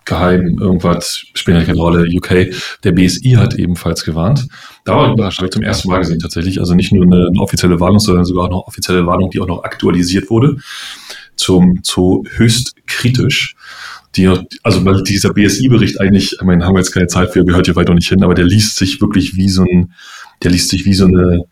geheim, irgendwas, spielt ja keine Rolle, UK. Der BSI hat ebenfalls gewarnt. Da habe ich zum ersten Mal gesehen tatsächlich. Also nicht nur eine, eine offizielle Warnung, sondern sogar auch noch offizielle Warnung, die auch noch aktualisiert wurde, zum, zu höchst kritisch. Die, also weil dieser BSI-Bericht eigentlich, ich meine, haben wir jetzt keine Zeit für, gehört hier weiter nicht hin, aber der liest sich wirklich wie so ein, der liest sich wie so eine,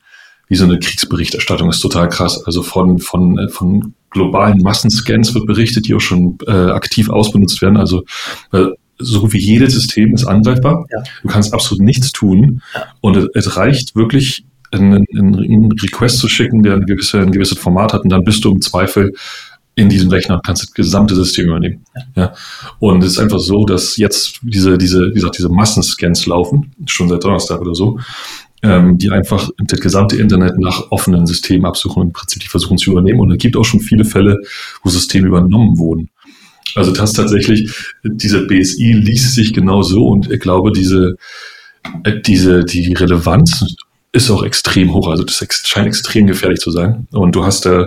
wie so eine Kriegsberichterstattung, ist total krass. Also von, von, von globalen Massenscans wird berichtet, die auch schon äh, aktiv ausbenutzt werden. Also äh, so wie jedes System ist angreifbar. Ja. Du kannst absolut nichts tun. Ja. Und es, es, reicht wirklich, einen, einen, Request zu schicken, der ein, gewisse, ein gewisses Format hat, und dann bist du im Zweifel in diesem Rechner, kannst das gesamte System übernehmen. Ja. ja. Und es ist einfach so, dass jetzt diese, diese, wie gesagt, diese Massenscans laufen, schon seit Donnerstag oder so ähm, die einfach das gesamte Internet nach offenen Systemen absuchen und im Prinzip die versuchen zu übernehmen. Und es gibt auch schon viele Fälle, wo Systeme übernommen wurden. Also das tatsächlich, dieser BSI liest sich genau so und ich glaube, diese, äh, diese, die Relevanz ist auch extrem hoch. Also das scheint extrem gefährlich zu sein. Und du hast da,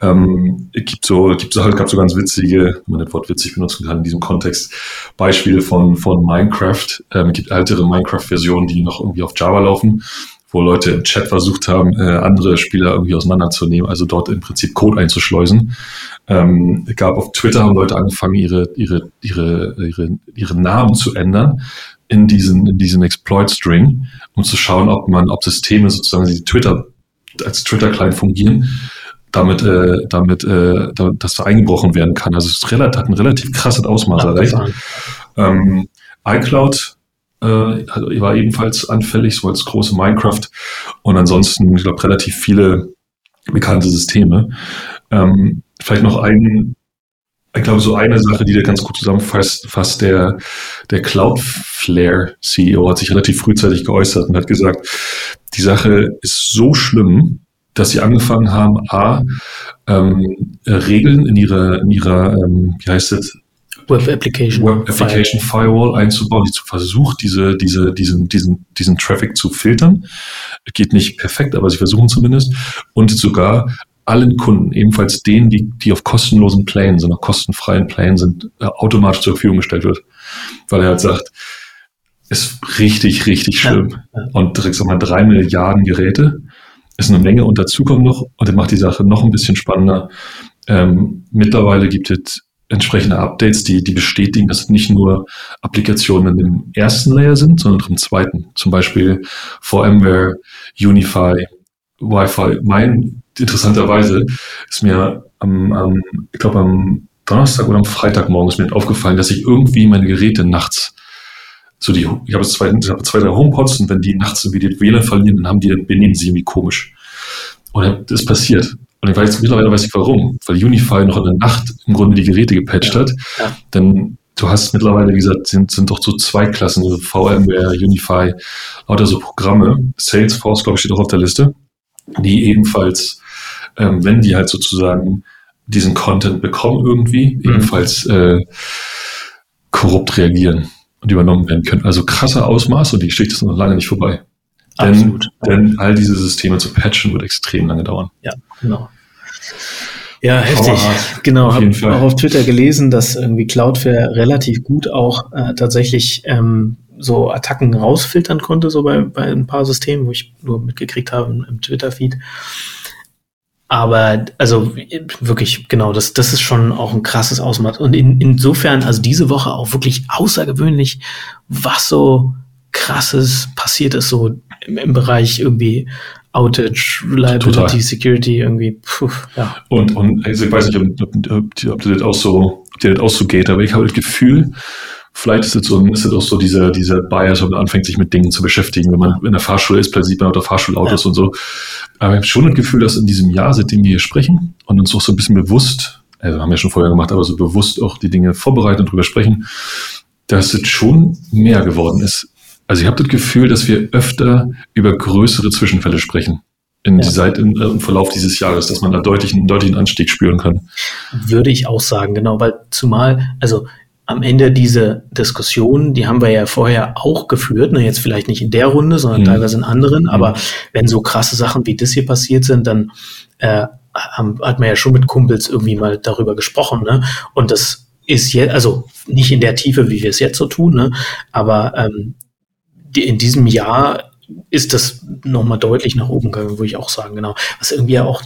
ähm, gibt so, gibt so halt, gab so ganz witzige, wenn man das Wort witzig benutzen kann in diesem Kontext, Beispiele von, von Minecraft. Ähm, gibt ältere Minecraft-Versionen, die noch irgendwie auf Java laufen, wo Leute im Chat versucht haben, äh, andere Spieler irgendwie auseinanderzunehmen, also dort im Prinzip Code einzuschleusen. Ähm, gab auf Twitter haben Leute angefangen, ihre, ihre, ihre, ihre, ihre Namen zu ändern in diesen, in diesen Exploit-String, um zu schauen, ob man, ob Systeme sozusagen, die Twitter als Twitter-Client fungieren, damit, äh, damit, äh, dass da eingebrochen werden kann. Also es relativ, hat ein relativ krasses Ausmaß erreicht. Ähm, iCloud äh, war ebenfalls anfällig, so als große Minecraft und ansonsten, ich glaube, relativ viele bekannte Systeme. Ähm, vielleicht noch ein ich glaube, so eine Sache, die da ganz gut zusammenfasst, fast der, der Cloudflare CEO hat sich relativ frühzeitig geäußert und hat gesagt, die Sache ist so schlimm, dass sie angefangen haben, A, ähm, Regeln in ihrer, in ihrer, ähm, wie heißt es, Web Application, Web Application Firewall, Firewall einzubauen, die zu versucht, diese, diese, diesen, diesen, diesen Traffic zu filtern. Geht nicht perfekt, aber sie versuchen zumindest. Und sogar allen Kunden, ebenfalls denen, die, die auf kostenlosen Plänen sind, auf kostenfreien Plänen sind, äh, automatisch zur Verfügung gestellt wird. Weil er halt sagt, ist richtig, richtig schlimm. Ja. Und direkt sag mal drei Milliarden Geräte ist eine Menge und dazu kommt noch, und er macht die Sache noch ein bisschen spannender. Ähm, mittlerweile gibt es entsprechende Updates, die, die bestätigen, dass es nicht nur Applikationen im ersten Layer sind, sondern auch im zweiten. Zum Beispiel VMware, Unify, Wi-Fi. Mein interessanterweise ist mir am, am ich glaube am Donnerstag oder am Freitagmorgen ist mir aufgefallen, dass ich irgendwie meine Geräte nachts so die, ich habe zwei, ich habe zwei, drei HomePods und wenn die nachts irgendwie die WLAN verlieren, dann haben die, benehmen sie irgendwie komisch. Und das ist passiert. Und ich weiß, mittlerweile weiß ich warum. Weil Unify noch in der Nacht im Grunde die Geräte gepatcht ja. hat. Ja. Dann, du hast mittlerweile, wie gesagt, sind, sind doch so zwei Klassen, also VMware, Unify, lauter so Programme. Salesforce, glaube ich, steht auch auf der Liste, die ebenfalls ähm, wenn die halt sozusagen diesen Content bekommen irgendwie, mhm. ebenfalls äh, korrupt reagieren und übernommen werden können. Also krasser Ausmaß und die Geschichte ist noch lange nicht vorbei. Denn, Absolut. denn all diese Systeme zu patchen wird extrem lange dauern. Ja, genau. Ja, heftig. Powerhard. Genau, habe auch auf Twitter gelesen, dass irgendwie Cloudflare relativ gut auch äh, tatsächlich ähm, so Attacken rausfiltern konnte, so bei, bei ein paar Systemen, wo ich nur mitgekriegt habe im, im Twitter-Feed. Aber also wirklich, genau, das, das ist schon auch ein krasses Ausmaß. Und in, insofern, also diese Woche auch wirklich außergewöhnlich, was so krasses passiert ist, so im, im Bereich irgendwie Outage, Reliability, Total. Security, irgendwie, puh, ja. Und, und also ich weiß nicht, ob, ob, ob, ob das auch so, ob dir das auch so geht, aber ich habe das Gefühl, Vielleicht ist es so, ist es auch so dieser, dieser Bias, wenn man anfängt, sich mit Dingen zu beschäftigen. Wenn man in der Fahrschule ist, plötzlich sieht man auch der Fahrschulautos ja. und so. Aber ich habe schon das Gefühl, dass in diesem Jahr, seitdem wir hier sprechen und uns auch so ein bisschen bewusst, also haben wir schon vorher gemacht, aber so bewusst auch die Dinge vorbereiten und drüber sprechen, dass es schon mehr geworden ist. Also ich habe das Gefühl, dass wir öfter über größere Zwischenfälle sprechen. in ja. Seit, im, im, Verlauf dieses Jahres, dass man da deutlich, einen deutlichen Anstieg spüren kann. Würde ich auch sagen, genau, weil zumal, also am Ende diese Diskussion, die haben wir ja vorher auch geführt, ne, jetzt vielleicht nicht in der Runde, sondern mhm. teilweise in anderen, mhm. aber wenn so krasse Sachen wie das hier passiert sind, dann äh, haben, hat man ja schon mit Kumpels irgendwie mal darüber gesprochen, ne? Und das ist jetzt, also nicht in der Tiefe, wie wir es jetzt so tun, ne? aber ähm, die, in diesem Jahr ist das nochmal deutlich nach oben gegangen, würde ich auch sagen, genau. Was irgendwie auch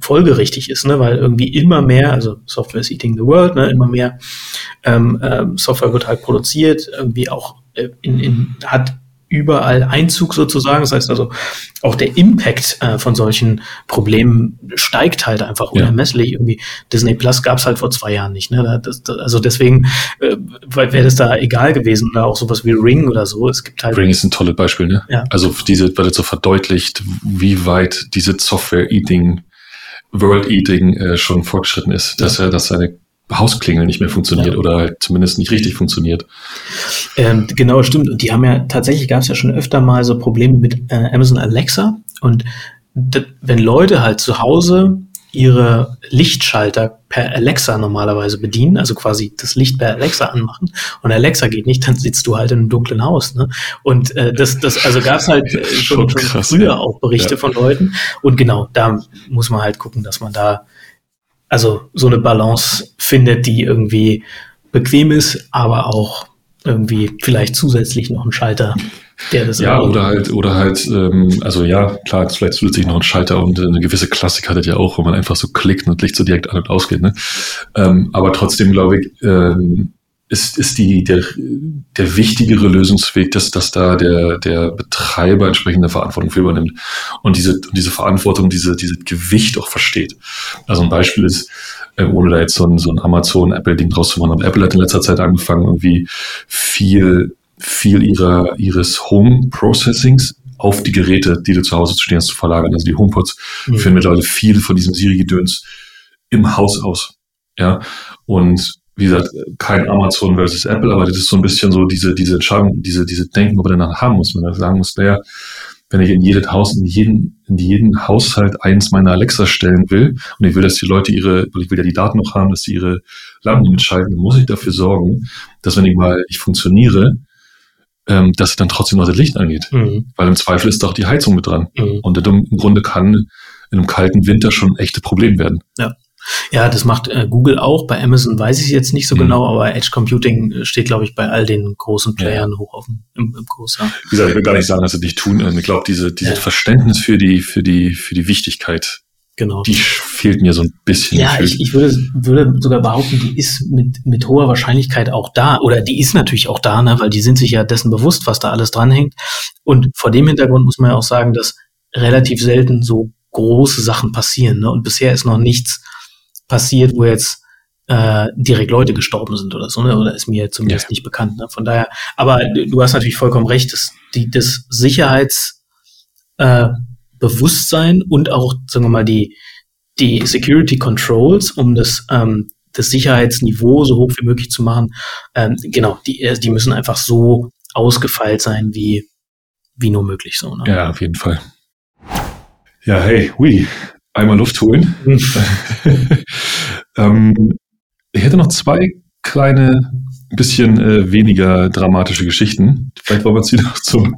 folgerichtig ist, ne? weil irgendwie immer mehr, also Software is eating the world, ne? immer mehr ähm, ähm, Software wird halt produziert, irgendwie auch äh, in, in, hat überall Einzug sozusagen. Das heißt also, auch der Impact äh, von solchen Problemen steigt halt einfach ja. unermesslich. Irgendwie Disney Plus gab es halt vor zwei Jahren nicht. Ne? Das, das, also deswegen äh, wäre das da egal gewesen. Oder auch sowas wie Ring oder so. Es gibt halt Ring ist ein tolles Beispiel. Ne? Ja. Also diese, weil es so verdeutlicht, wie weit diese Software-Eating World Eating äh, schon fortgeschritten ist, dass er, dass seine Hausklingel nicht mehr funktioniert ja. oder halt zumindest nicht richtig funktioniert. Ähm, genau, stimmt. Und die haben ja tatsächlich gab es ja schon öfter mal so Probleme mit äh, Amazon Alexa. Und wenn Leute halt zu Hause ihre Lichtschalter per Alexa normalerweise bedienen, also quasi das Licht per Alexa anmachen und Alexa geht nicht, dann sitzt du halt in einem dunklen Haus. Ne? Und äh, das, das, also gab es halt äh, [laughs] schon, schon krass, früher ja. auch Berichte ja. von Leuten. Und genau, da muss man halt gucken, dass man da also so eine Balance findet, die irgendwie bequem ist, aber auch irgendwie vielleicht zusätzlich noch ein Schalter, der das Ja, oder halt, oder halt, ähm, also ja, klar, vielleicht zusätzlich noch ein Schalter und eine gewisse Klassik hat das ja auch, wo man einfach so klickt und Licht so direkt an und ausgeht. Ne? Ähm, aber trotzdem glaube ich, ähm, ist, ist die, der, der wichtigere Lösungsweg, dass, dass da der, der Betreiber entsprechende Verantwortung für übernimmt und diese, diese Verantwortung, diese, diese Gewicht auch versteht. Also ein Beispiel ist, äh, ohne da jetzt so ein, so ein Amazon-Apple-Ding draus zu machen, aber Apple hat in letzter Zeit angefangen, irgendwie viel, viel ihrer, ihres Home-Processings auf die Geräte, die du zu Hause stehen hast, zu verlagern. Also die HomePods mhm. führen mittlerweile viel von diesem Siri-Gedöns im Haus aus. Ja, und wie gesagt, kein Amazon versus Apple, aber das ist so ein bisschen so diese, diese Entscheidung, diese, diese Denken, ob man danach haben muss. Man sagen muss, naja, wenn ich in jedes Haus, in jeden, in jeden Haushalt eins meiner Alexa stellen will und ich will, dass die Leute ihre, ich will ja die Daten noch haben, dass sie ihre Lampen entscheiden, dann muss ich dafür sorgen, dass wenn ich mal nicht funktioniere, ähm, dass dann trotzdem noch das Licht angeht. Mhm. Weil im Zweifel ist doch die Heizung mit dran. Mhm. Und im Grunde kann in einem kalten Winter schon echte Problem werden. Ja. Ja, das macht äh, Google auch. Bei Amazon weiß ich es jetzt nicht so mhm. genau, aber Edge Computing äh, steht, glaube ich, bei all den großen Playern ja. hoch auf dem, im, im Kurs. Ja. Wie gesagt, ich will gar nicht sagen, dass sie nicht tun. Ähm, ich glaube, diese, dieses ja. Verständnis für die, für die, für die Wichtigkeit, genau. die fehlt mir so ein bisschen. Ja, ich, ich würde, würde sogar behaupten, die ist mit, mit hoher Wahrscheinlichkeit auch da. Oder die ist natürlich auch da, ne, weil die sind sich ja dessen bewusst, was da alles dranhängt. Und vor dem Hintergrund muss man ja auch sagen, dass relativ selten so große Sachen passieren. Ne? Und bisher ist noch nichts passiert, wo jetzt äh, direkt Leute gestorben sind oder so, ne? oder ist mir zumindest ja. nicht bekannt. Ne? Von daher, aber du hast natürlich vollkommen recht, dass die, das Sicherheitsbewusstsein äh, und auch, sagen wir mal, die, die Security Controls, um das, ähm, das Sicherheitsniveau so hoch wie möglich zu machen, ähm, genau, die, äh, die müssen einfach so ausgefeilt sein, wie, wie nur möglich so. Ne? Ja, auf jeden Fall. Ja, hey, hui, einmal Luft holen. [laughs] ähm, ich hätte noch zwei kleine, bisschen äh, weniger dramatische Geschichten. Vielleicht wollen wir sie noch [laughs] zum,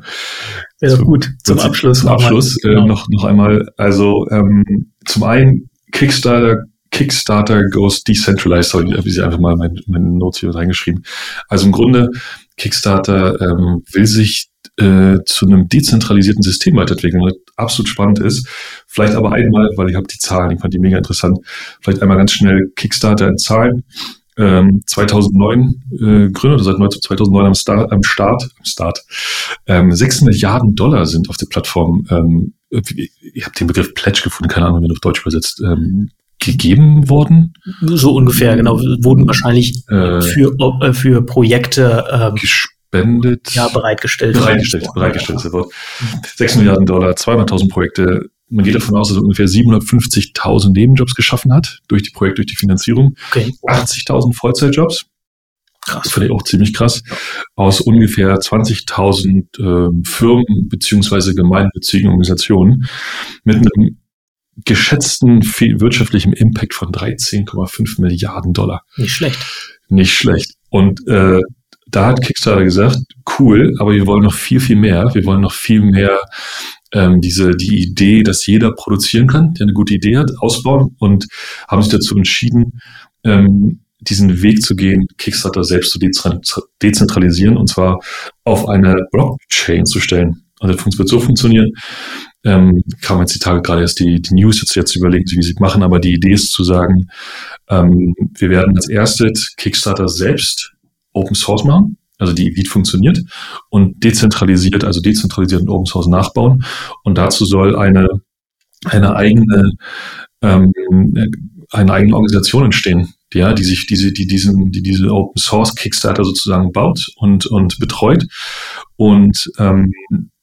ja, zum, gut, zum Abschluss, zum Abschluss äh, genau. noch, noch einmal. Also ähm, zum einen Kickstarter Kickstarter goes decentralized, habe ich sie einfach mal meine, meine Notes hier reingeschrieben. Also im Grunde, Kickstarter ähm, will sich äh, zu einem dezentralisierten System weiterentwickeln, was absolut spannend ist. Vielleicht aber einmal, weil ich habe die Zahlen, ich fand die mega interessant, vielleicht einmal ganz schnell Kickstarter in Zahlen. Ähm, 2009 äh, gegründet, seit 2009 am Start, am Start, am Start. Ähm, 6 Milliarden Dollar sind auf der Plattform, ähm, ich habe den Begriff Pledge gefunden, keine Ahnung, wie man auf Deutsch übersetzt, ähm, gegeben worden. So ungefähr, genau. Wurden wahrscheinlich äh, für, äh, für Projekte ähm, gespendet. Ja, bereitgestellt. Bereitgestellt, bereitgestellt ist Wort. 6 Milliarden Dollar, 200.000 Projekte. Man geht davon aus, dass er ungefähr 750.000 Nebenjobs geschaffen hat durch die Projekte, durch die Finanzierung. Okay. 80.000 Vollzeitjobs. Krass. Das finde ich auch ziemlich krass. Aus ungefähr 20.000 äh, Firmen beziehungsweise gemeinnützigen Organisationen mit einem geschätzten wirtschaftlichen Impact von 13,5 Milliarden Dollar. Nicht schlecht. Nicht schlecht. Und äh, da hat Kickstarter gesagt, cool, aber wir wollen noch viel, viel mehr. Wir wollen noch viel mehr ähm, diese die Idee, dass jeder produzieren kann, der eine gute Idee hat, ausbauen und haben sich dazu entschieden, ähm, diesen Weg zu gehen, Kickstarter selbst zu dezentralisieren und zwar auf eine Blockchain zu stellen. Also das wird so funktionieren. Ähm, kam jetzt die Tage gerade erst die, die News jetzt, jetzt überlegen, wie sie machen, aber die Idee ist zu sagen, ähm, wir werden als erstes Kickstarter selbst Open Source machen, also die, wie funktioniert und dezentralisiert, also dezentralisierten Open Source nachbauen. Und dazu soll eine, eine eigene, ähm, eine eigene Organisation entstehen, die, ja, die sich diese, die diesen, die diese Open Source Kickstarter sozusagen baut und, und betreut. Und ähm,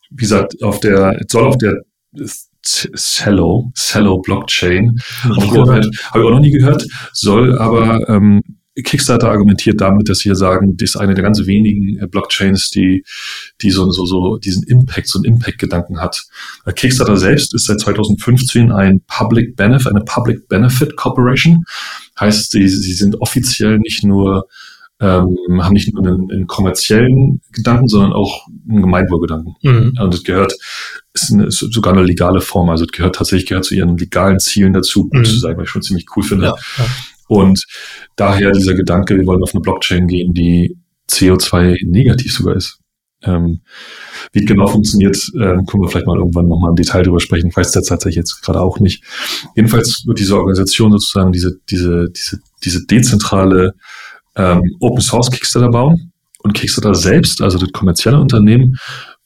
wie gesagt, auf der, soll auf der Cello, Cello Blockchain, habe ich auch noch nie gehört, soll aber ähm, Kickstarter argumentiert damit, dass sie sagen, das ist eine der ganz wenigen äh, Blockchains, die, die so, so, so diesen Impact, so einen Impact-Gedanken hat. Äh, Kickstarter selbst ist seit 2015 ein Public Benefit, eine Public Benefit Corporation. Heißt, sie, sie sind offiziell nicht nur ähm, haben nicht nur einen, einen, kommerziellen Gedanken, sondern auch einen Gemeinwohlgedanken. Mhm. Und es gehört, ist, eine, ist, sogar eine legale Form. Also es gehört tatsächlich gehört zu ihren legalen Zielen dazu, gut mhm. zu sein, was ich schon ziemlich cool finde. Ja, ja. Und daher dieser Gedanke, wir wollen auf eine Blockchain gehen, die CO2-negativ sogar ist. Ähm, wie genau funktioniert, äh, können wir vielleicht mal irgendwann nochmal im Detail drüber sprechen. Ich weiß das tatsächlich jetzt gerade auch nicht. Jedenfalls wird diese Organisation sozusagen diese, diese, diese, diese dezentrale ähm, Open Source Kickstarter bauen. Und Kickstarter selbst, also das kommerzielle Unternehmen,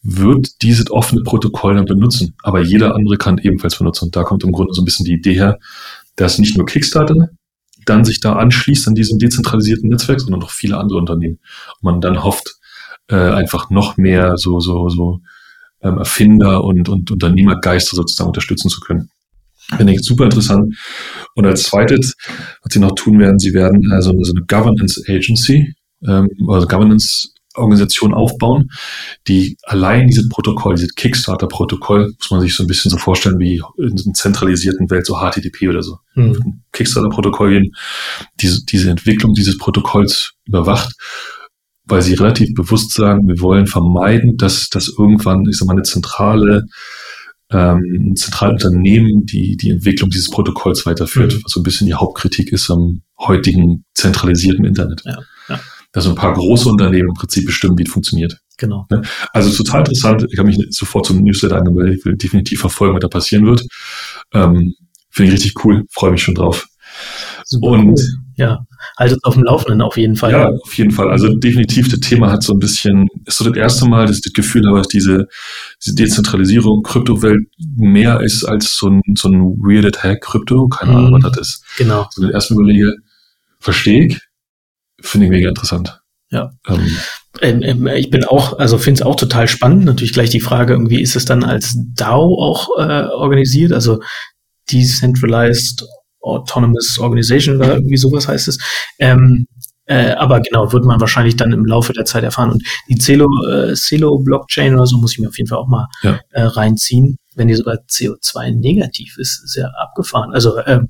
wird dieses offene Protokoll dann benutzen. Aber jeder andere kann ebenfalls benutzen. Und da kommt im Grunde so ein bisschen die Idee her, dass nicht nur Kickstarter dann sich da anschließt an diesem dezentralisierten Netzwerk, sondern noch viele andere Unternehmen. Und man dann hofft, äh, einfach noch mehr so, so, so ähm, Erfinder und, und Unternehmergeister sozusagen unterstützen zu können. Finde ich super interessant. Und als zweites, was sie noch tun werden, sie werden also so eine Governance Agency, ähm, also Governance Organisation aufbauen, die allein dieses Protokoll, dieses Kickstarter-Protokoll, muss man sich so ein bisschen so vorstellen wie in einer zentralisierten Welt, so HTTP oder so. Mhm. Kickstarter-Protokoll gehen, diese, diese Entwicklung dieses Protokolls überwacht, weil sie relativ bewusst sagen, wir wollen vermeiden, dass, dass irgendwann, ich sag mal, eine zentrale ähm, ein zentrales Unternehmen, die die Entwicklung dieses Protokolls weiterführt, mhm. was so ein bisschen die Hauptkritik ist am heutigen zentralisierten Internet. Ja, ja dass ein paar große Unternehmen im Prinzip bestimmen, wie es funktioniert. Genau. Ne? Also total interessant. Ich habe mich sofort zum Newsletter angemeldet. Ich will definitiv verfolgen, was da passieren wird. Ähm, Finde ich richtig cool. Freue mich schon drauf. Super und cool. ja, haltet auf dem Laufenden auf jeden Fall. Ja, auf jeden Fall. Also definitiv, das Thema hat so ein bisschen, ist so das erste Mal, dass ich das Gefühl habe, dass diese, diese Dezentralisierung, Kryptowelt mehr ist als so ein, so ein weirded Hack Krypto. Keine Ahnung, mhm. was das ist. Genau. So das erste überlege, verstehe ich, finde ich mega interessant. Ja. Ähm, ähm, ähm ich bin auch, also finde es auch total spannend. Natürlich gleich die Frage, irgendwie ist es dann als DAO auch äh, organisiert, also Decentralized Autonomous Organization oder irgendwie sowas heißt es. Ähm, äh, aber genau, wird man wahrscheinlich dann im Laufe der Zeit erfahren. Und die Celo, äh, Celo Blockchain oder so muss ich mir auf jeden Fall auch mal ja. äh, reinziehen. Wenn die sogar CO2 negativ ist, ist ja abgefahren. Also ähm,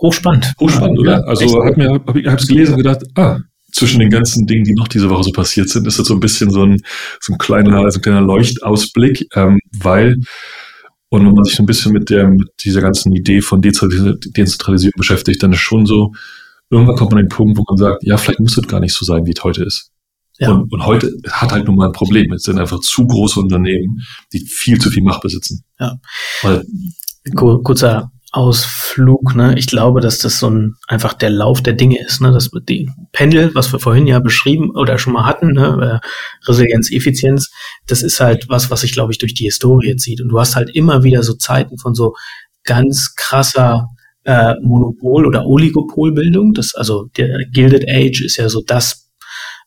Hochspannend. Hochspannend, ja, oder? Also hab mir, hab, ich es gelesen und gedacht, ah, zwischen den ganzen Dingen, die noch diese Woche so passiert sind, ist das so ein bisschen so ein, so ein kleiner, so ein kleiner Leuchtausblick, ähm, weil, und wenn man sich so ein bisschen mit der, mit dieser ganzen Idee von Dezentralisierung beschäftigt, dann ist schon so, irgendwann kommt man an den Punkt, wo man sagt, ja, vielleicht muss es gar nicht so sein, wie es heute ist. Ja. Und, und heute hat halt nun mal ein Problem. Es sind einfach zu große Unternehmen, die viel zu viel Macht besitzen. Ja. Weil, Kurzer Ausflug, ne? Ich glaube, dass das so ein einfach der Lauf der Dinge ist, ne? Das die Pendel, was wir vorhin ja beschrieben oder schon mal hatten, ne? Äh, Resilienz, Effizienz, das ist halt was, was sich, glaube ich, durch die Historie zieht. Und du hast halt immer wieder so Zeiten von so ganz krasser äh, Monopol- oder Oligopolbildung. Das, also der Gilded Age ist ja so das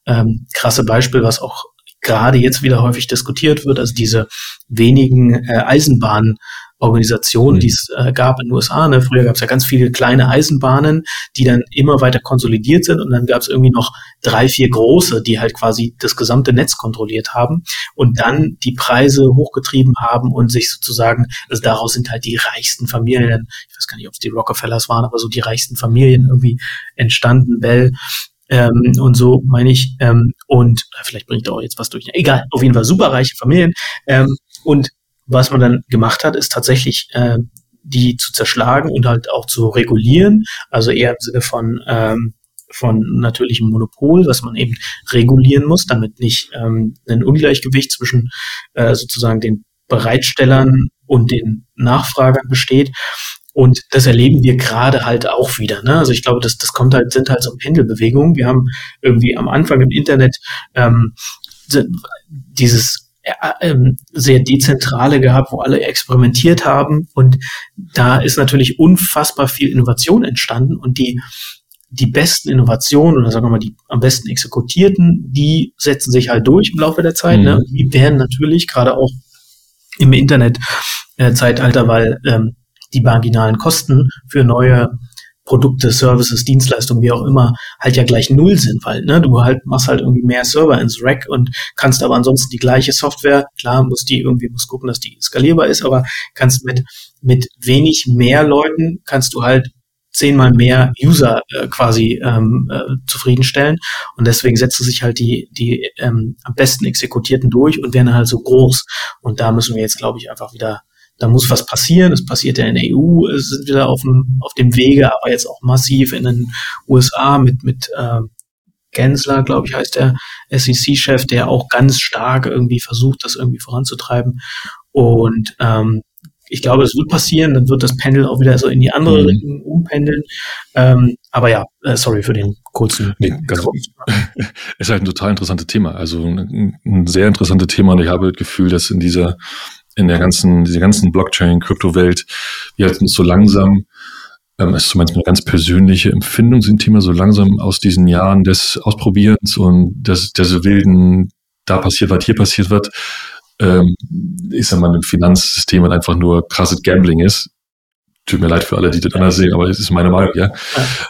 ähm, krasse Beispiel, was auch gerade jetzt wieder häufig diskutiert wird, also diese wenigen äh, Eisenbahnen Organisationen, mhm. die es äh, gab in den USA. Ne? Früher gab es ja ganz viele kleine Eisenbahnen, die dann immer weiter konsolidiert sind und dann gab es irgendwie noch drei, vier große, die halt quasi das gesamte Netz kontrolliert haben und dann die Preise hochgetrieben haben und sich sozusagen, also daraus sind halt die reichsten Familien, ich weiß gar nicht, ob es die Rockefellers waren, aber so die reichsten Familien irgendwie entstanden. Bell ähm, und so meine ich. Ähm, und vielleicht bringt er auch jetzt was durch. Egal, auf jeden Fall superreiche Familien. Ähm, und was man dann gemacht hat, ist tatsächlich äh, die zu zerschlagen und halt auch zu regulieren, also eher im Sinne von ähm, von natürlichem Monopol, was man eben regulieren muss, damit nicht ähm, ein Ungleichgewicht zwischen äh, sozusagen den Bereitstellern und den Nachfragern besteht. Und das erleben wir gerade halt auch wieder. Ne? Also ich glaube, das, das kommt halt, sind halt so Pendelbewegungen. Wir haben irgendwie am Anfang im Internet ähm, dieses sehr dezentrale gehabt, wo alle experimentiert haben. Und da ist natürlich unfassbar viel Innovation entstanden und die die besten Innovationen oder sagen wir mal die am besten exekutierten, die setzen sich halt durch im Laufe der Zeit. Ne? Mhm. Ne? Die werden natürlich gerade auch im Internet-Zeitalter, äh, weil ähm, die marginalen Kosten für neue Produkte, Services, Dienstleistungen, wie auch immer, halt ja gleich null sind, weil ne, du halt machst halt irgendwie mehr Server ins Rack und kannst aber ansonsten die gleiche Software, klar, muss die irgendwie, muss gucken, dass die skalierbar ist, aber kannst mit, mit wenig mehr Leuten, kannst du halt zehnmal mehr User äh, quasi ähm, äh, zufriedenstellen. Und deswegen setzen sich halt die, die ähm, am besten exekutierten durch und werden halt so groß. Und da müssen wir jetzt, glaube ich, einfach wieder da muss was passieren. Es passiert ja in der EU, es sind wieder auf dem, auf dem Wege, aber jetzt auch massiv in den USA mit, mit äh, Gensler, glaube ich, heißt der SEC-Chef, der auch ganz stark irgendwie versucht, das irgendwie voranzutreiben. Und ähm, ich glaube, es wird passieren, dann wird das Pendel auch wieder so in die andere mhm. Richtung umpendeln. Ähm, aber ja, äh, sorry für den kurzen. Nee, ganz [laughs] ist halt ein total interessantes Thema. Also ein, ein sehr interessantes Thema und ich habe das Gefühl, dass in dieser in der ganzen, dieser ganzen Blockchain-Krypto-Welt, wir halt uns so langsam, ähm, ist zumindest eine ganz persönliche Empfindung, sind Thema so langsam aus diesen Jahren des Ausprobierens und des, des wilden, da passiert was, hier passiert was, ähm, ich sag mal, ein Finanzsystem, was einfach nur krasses Gambling ist. Tut mir leid für alle, die das anders sehen, aber das ist meine Meinung, ja.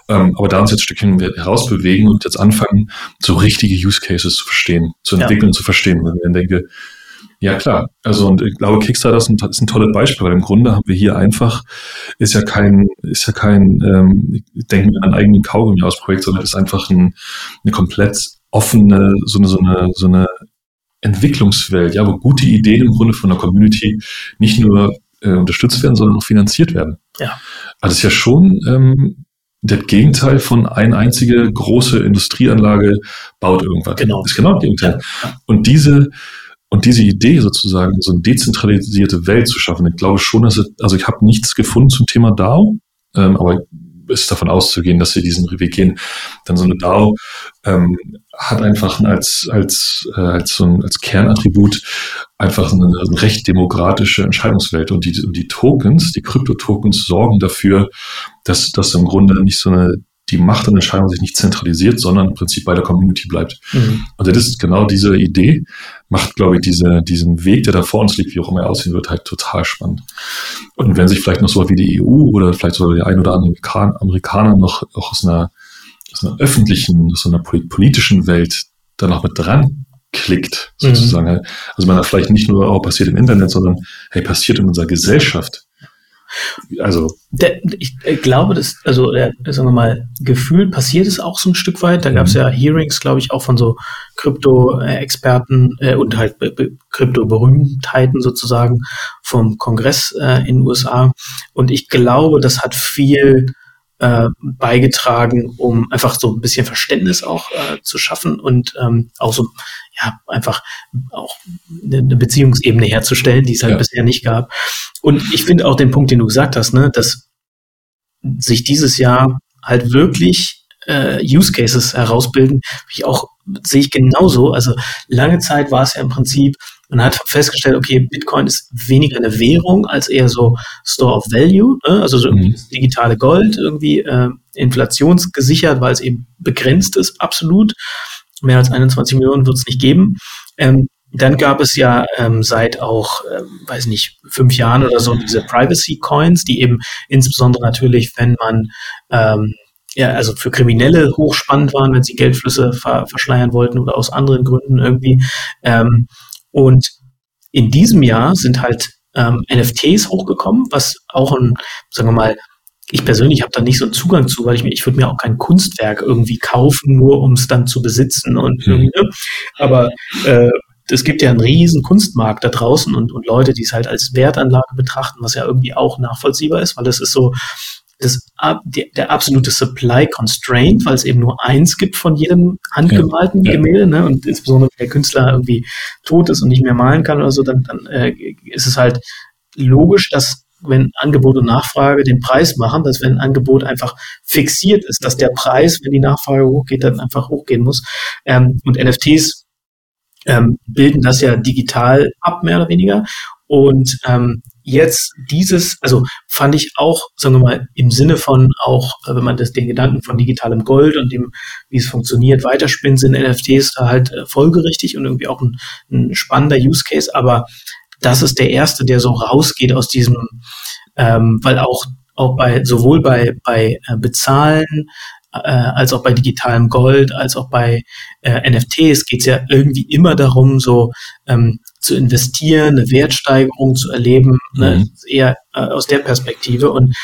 Ähm, aber da uns jetzt ein Stückchen herausbewegen und jetzt anfangen, so richtige Use Cases zu verstehen, zu entwickeln, ja. zu verstehen. Wenn ich dann denke, ja, klar. Also, und ich glaube, Kickstarter ist ein, ist ein tolles Beispiel, weil im Grunde haben wir hier einfach, ist ja kein, ist ja kein, ähm, ich denke mir an eigenen Kaugummi aus Projekt, sondern ist einfach ein, eine komplett offene, so eine, so eine, so eine Entwicklungswelt, ja, wo gute Ideen im Grunde von der Community nicht nur äh, unterstützt werden, sondern auch finanziert werden. Ja. Also, das ist ja schon, ähm, das Gegenteil von eine einzige große Industrieanlage baut irgendwas. Genau. Das ist genau das Gegenteil. Ja. Und diese, und diese Idee sozusagen, so eine dezentralisierte Welt zu schaffen, ich glaube schon, dass es, also ich habe nichts gefunden zum Thema DAO, ähm, aber ist davon auszugehen, dass sie diesen Weg gehen. Dann so eine DAO ähm, hat einfach als, als, äh, als, so ein, als Kernattribut einfach eine, eine recht demokratische Entscheidungswelt. Und die, und die Tokens, die Krypto-Tokens sorgen dafür, dass das im Grunde nicht so eine die Macht und Entscheidung sich nicht zentralisiert, sondern im Prinzip bei der Community bleibt. Mhm. Und das ist genau diese Idee, macht, glaube ich, diese, diesen Weg, der da vor uns liegt, wie auch immer er aussehen wird, halt total spannend. Und wenn sich vielleicht noch so wie die EU oder vielleicht so der ein oder andere Amerikaner noch auch aus einer, aus einer öffentlichen, aus einer politischen Welt da noch mit dran klickt, sozusagen. Mhm. Also man da vielleicht nicht nur auch passiert im Internet, sondern hey, passiert in unserer Gesellschaft. Also. Der, ich, glaube, das, also der, sagen wir mal, gefühlt passiert es auch so ein Stück weit. Da gab es mhm. ja Hearings, glaube ich, auch von so Krypto-Experten äh, und halt Krypto-Berühmtheiten sozusagen vom Kongress äh, in den USA. Und ich glaube, das hat viel äh, beigetragen, um einfach so ein bisschen Verständnis auch äh, zu schaffen und ähm, auch so ja einfach auch eine Beziehungsebene herzustellen, die es halt ja. bisher nicht gab. Und ich finde auch den Punkt, den du gesagt hast, ne, dass sich dieses Jahr halt wirklich äh, Use Cases herausbilden, ich auch sehe ich genauso. Also lange Zeit war es ja im Prinzip, man hat festgestellt, okay, Bitcoin ist weniger eine Währung als eher so Store of Value, ne? also so mhm. digitale Gold irgendwie äh, inflationsgesichert, weil es eben begrenzt ist, absolut. Mehr als 21 Millionen wird es nicht geben. Ähm, dann gab es ja ähm, seit auch, ähm, weiß nicht, fünf Jahren oder so diese Privacy Coins, die eben insbesondere natürlich, wenn man ähm, ja, also für Kriminelle hochspannend waren, wenn sie Geldflüsse ver verschleiern wollten oder aus anderen Gründen irgendwie. Ähm, und in diesem Jahr sind halt ähm, NFTs hochgekommen, was auch ein, sagen wir mal, ich persönlich habe da nicht so einen Zugang zu, weil ich mir, ich würde mir auch kein Kunstwerk irgendwie kaufen, nur um es dann zu besitzen und mhm. aber äh, es gibt ja einen riesen Kunstmarkt da draußen und, und Leute, die es halt als Wertanlage betrachten, was ja irgendwie auch nachvollziehbar ist, weil das ist so das, der, absolute Supply Constraint, weil es eben nur eins gibt von jedem handgemalten ja, Gemälde, ne? und insbesondere wenn der Künstler irgendwie tot ist und nicht mehr malen kann oder so, dann, dann äh, ist es halt logisch, dass wenn Angebot und Nachfrage den Preis machen, dass wenn ein Angebot einfach fixiert ist, dass der Preis, wenn die Nachfrage hochgeht, dann einfach hochgehen muss. Ähm, und NFTs ähm, bilden das ja digital ab, mehr oder weniger. Und ähm, jetzt dieses, also fand ich auch, sagen wir mal, im Sinne von auch, äh, wenn man das den Gedanken von digitalem Gold und dem, wie es funktioniert, weiterspinnt, sind NFTs halt äh, folgerichtig und irgendwie auch ein, ein spannender Use Case. Aber das ist der erste, der so rausgeht aus diesem, ähm, weil auch auch bei sowohl bei bei äh, Bezahlen äh, als auch bei digitalem Gold, als auch bei äh, NFTs geht es ja irgendwie immer darum, so ähm, zu investieren, eine Wertsteigerung zu erleben, ne, mhm. ne, eher äh, aus der Perspektive. Und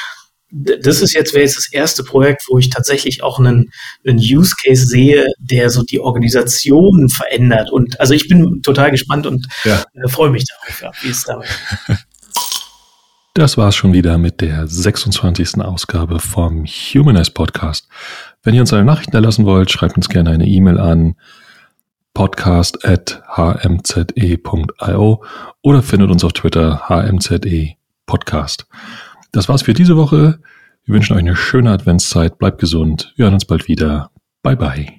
das ist jetzt, wäre jetzt das erste Projekt, wo ich tatsächlich auch einen, einen Use Case sehe, der so die Organisation verändert. Und also ich bin total gespannt und ja. äh, freue mich darauf, ja, wie es damit. [laughs] Das war es schon wieder mit der 26. Ausgabe vom Humanize Podcast. Wenn ihr uns eine Nachricht erlassen wollt, schreibt uns gerne eine E-Mail an podcast.hmze.io oder findet uns auf Twitter hmze podcast. Das war's für diese Woche. Wir wünschen euch eine schöne Adventszeit. Bleibt gesund. Wir hören uns bald wieder. Bye bye.